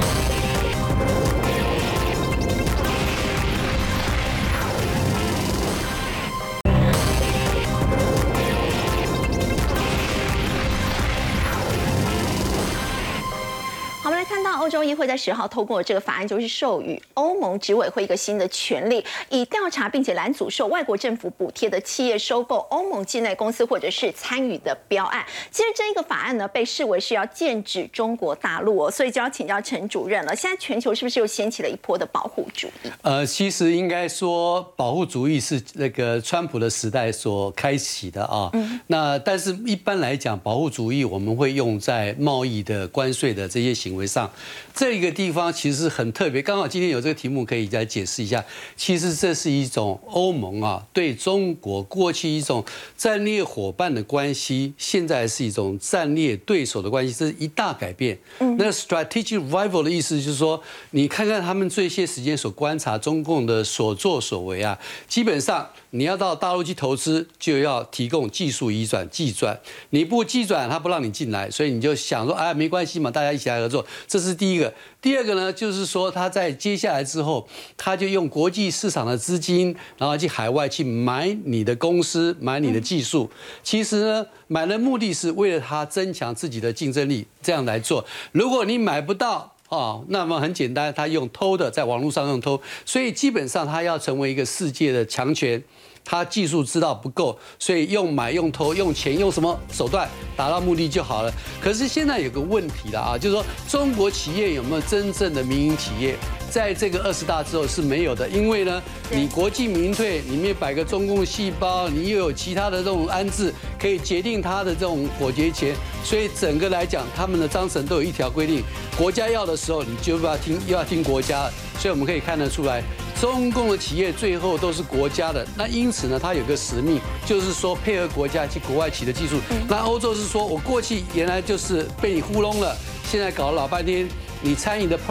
欧洲议会在十号通过这个法案，就是授予欧盟执委会一个新的权利，以调查并且拦阻受外国政府补贴的企业收购欧盟境内公司或者是参与的标案。其实这一个法案呢，被视为是要剑指中国大陆哦，所以就要请教陈主任了。现在全球是不是又掀起了一波的保护主义？呃，其实应该说保护主义是那个川普的时代所开启的啊。嗯。那但是一般来讲，保护主义我们会用在贸易的关税的这些行为上。这个地方其实很特别，刚好今天有这个题目可以来解释一下。其实这是一种欧盟啊对中国过去一种战略伙伴的关系，现在是一种战略对手的关系，这是一大改变。那 strategic rival 的意思就是说，你看看他们这些时间所观察中共的所作所为啊，基本上。你要到大陆去投资，就要提供技术移转、技转。你不技转，他不让你进来，所以你就想说，哎，没关系嘛，大家一起来合作。这是第一个。第二个呢，就是说他在接下来之后，他就用国际市场的资金，然后去海外去买你的公司，买你的技术。其实呢，买的目的是为了他增强自己的竞争力，这样来做。如果你买不到，哦，那么很简单，他用偷的，在网络上用偷，所以基本上他要成为一个世界的强权。他技术知道不够，所以用买用偷用钱用什么手段达到目的就好了。可是现在有个问题了啊，就是说中国企业有没有真正的民营企业？在这个二十大之后是没有的，因为呢，你国进民退里面摆个中共细胞，你又有其他的这种安置，可以决定他的这种火节钱，所以整个来讲，他们的章程都有一条规定，国家要的时候你就要听，又要听国家。所以我们可以看得出来，中共的企业最后都是国家的。那因此呢，它有个使命，就是说配合国家去国外取得技术。那欧洲是说我过去原来就是被你糊弄了，现在搞了老半天，你参与的 project。